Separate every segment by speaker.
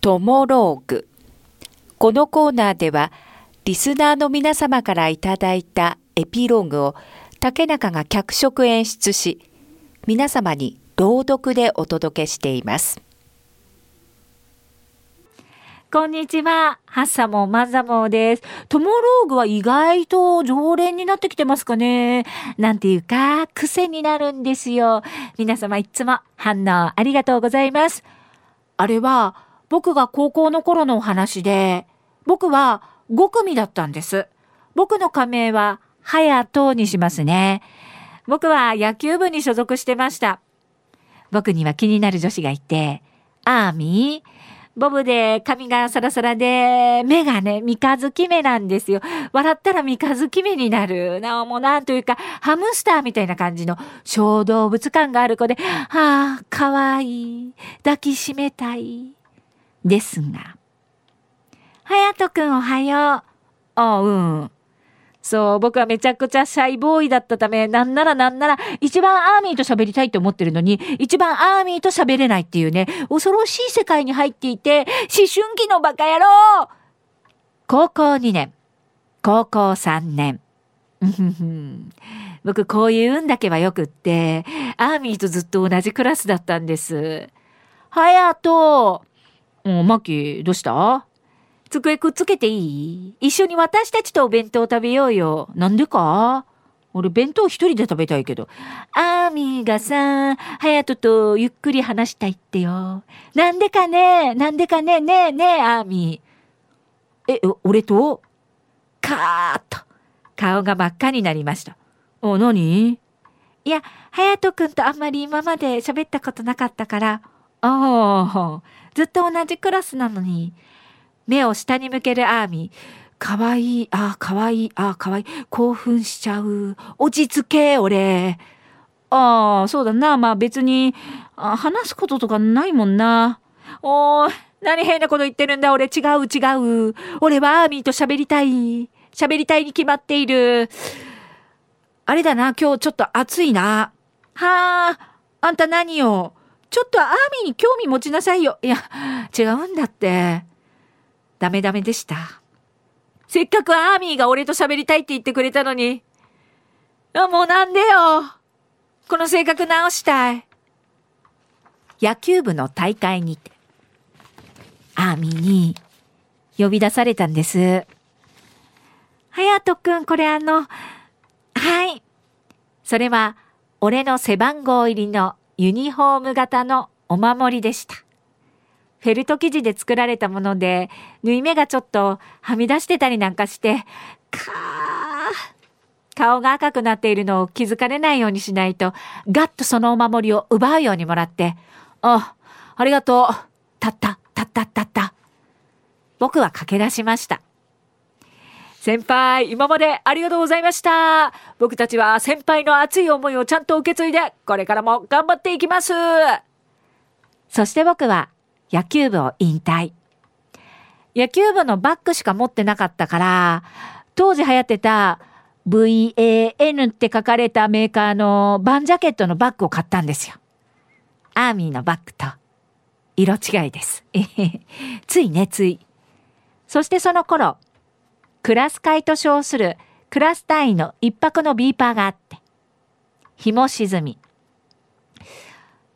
Speaker 1: トモローグ。このコーナーでは、リスナーの皆様からいただいたエピローグを竹中が脚色演出し、皆様に朗読でお届けしています。
Speaker 2: こんにちは。ハッサモンマザモです。トモローグは意外と常連になってきてますかね。なんていうか、癖になるんですよ。皆様いつも反応ありがとうございます。あれは、僕が高校の頃のお話で、僕は5組だったんです。僕の仮名は、ハヤトにしますね。僕は野球部に所属してました。僕には気になる女子がいて、アーミー、ボブで髪がサラサラで、目がね、三日月目なんですよ。笑ったら三日月目になる。なおもなんというか、ハムスターみたいな感じの小動物感がある子で、はあ、かわいい。抱きしめたい。ですが。はやとくんおはよう。ああ、うん。そう、僕はめちゃくちゃシャイボーイだったため、なんならなんなら、一番アーミーと喋りたいと思ってるのに、一番アーミーと喋れないっていうね、恐ろしい世界に入っていて、思春期のバカ野郎高校2年、高校3年。僕、こういう運だけはよくって、アーミーとずっと同じクラスだったんです。はやと、お、マキ、どうした？机くっつけていい？一緒に私たちとお弁当食べようよ。なんでか？俺弁当一人で食べたいけど。アーミーがさ、ハヤトとゆっくり話したいってよ。なんでかね？なんでかね？ねえねえ、アーミー。え、俺と？カーッと。顔が真っ赤になりました。お、何？いや、ハヤトくんとあんまり今まで喋ったことなかったから。ああ、ずっと同じクラスなのに。目を下に向けるアーミー。かわいい、あ、かわいい、あ、かわいい。興奮しちゃう。落ち着け、俺。ああ、そうだな。まあ別に、あ話すこととかないもんな。おー、何変なこと言ってるんだ。俺違う違う。俺はアーミーと喋りたい。喋りたいに決まっている。あれだな、今日ちょっと暑いな。はあ、あんた何よ。ちょっとアーミーに興味持ちなさいよ。いや、違うんだって。ダメダメでした。せっかくアーミーが俺と喋りたいって言ってくれたのに。あ、もうなんでよ。この性格直したい。野球部の大会にて、アーミーに呼び出されたんです。はやとくん、これあの、はい。それは、俺の背番号入りのユニフォーム型のお守りでした。フェルト生地で作られたもので、縫い目がちょっとはみ出してたりなんかして、かー、顔が赤くなっているのを気づかれないようにしないと、ガッとそのお守りを奪うようにもらって、あ、ありがとう。たった、たった、たった。僕は駆け出しました。先輩、今までありがとうございました。僕たちは先輩の熱い思いをちゃんと受け継いで、これからも頑張っていきます。そして僕は野球部を引退。野球部のバッグしか持ってなかったから、当時流行ってた VAN って書かれたメーカーのバンジャケットのバッグを買ったんですよ。アーミーのバッグと色違いです。ついね、つい。そしてその頃、クラス会と称するクラス単位の一泊のビーパーがあって、日も沈み。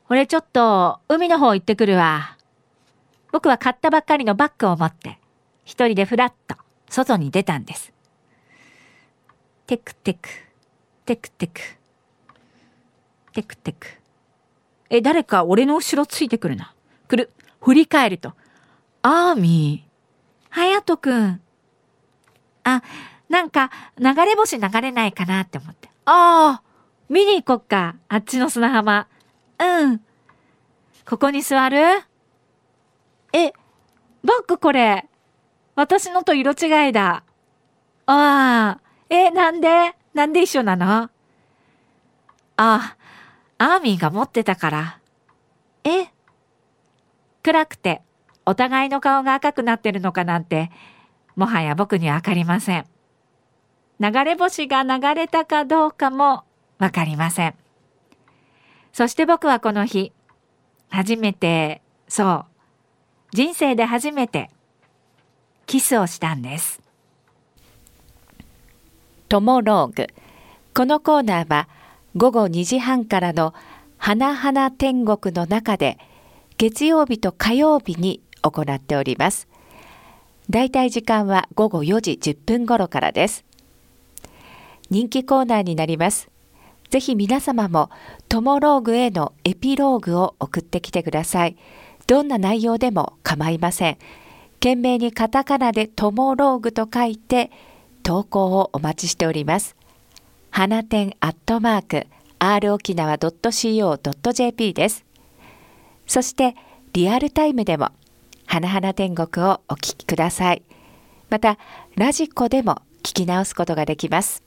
Speaker 2: 俺ちょっと海の方行ってくるわ。僕は買ったばっかりのバッグを持って、一人でふらっと外に出たんです。テクテク、テクテク、テクテク。え、誰か俺の後ろついてくるな。来る。振り返ると。アーミー。はやとくん。あ、なんか流れ星流れないかなって思って。ああ、見に行こっか。あっちの砂浜。うん。ここに座る？え、バッグこれ。私のと色違いだ。ああ、え、なんで？なんで一緒なの？ああ、アーミーが持ってたから。え暗くて、お互いの顔が赤くなってるのかなんて、もはや僕にはわかりません。流れ星が流れたかどうかもわかりません。そして僕はこの日、初めて、そう、人生で初めてキスをしたんです。
Speaker 1: トモローグ。このコーナーは午後2時半からの花々天国の中で月曜日と火曜日に行っております。だいたい時間は午後4時10分頃からです。人気コーナーになります。ぜひ皆様もトモローグへのエピローグを送ってきてください。どんな内容でも構いません。懸命にカタカナでトモローグと書いて投稿をお待ちしております。花店アットマーク r 沖縄 .co.jp です。そしてリアルタイムでも花々天国をお聞きください。またラジコでも聞き直すことができます。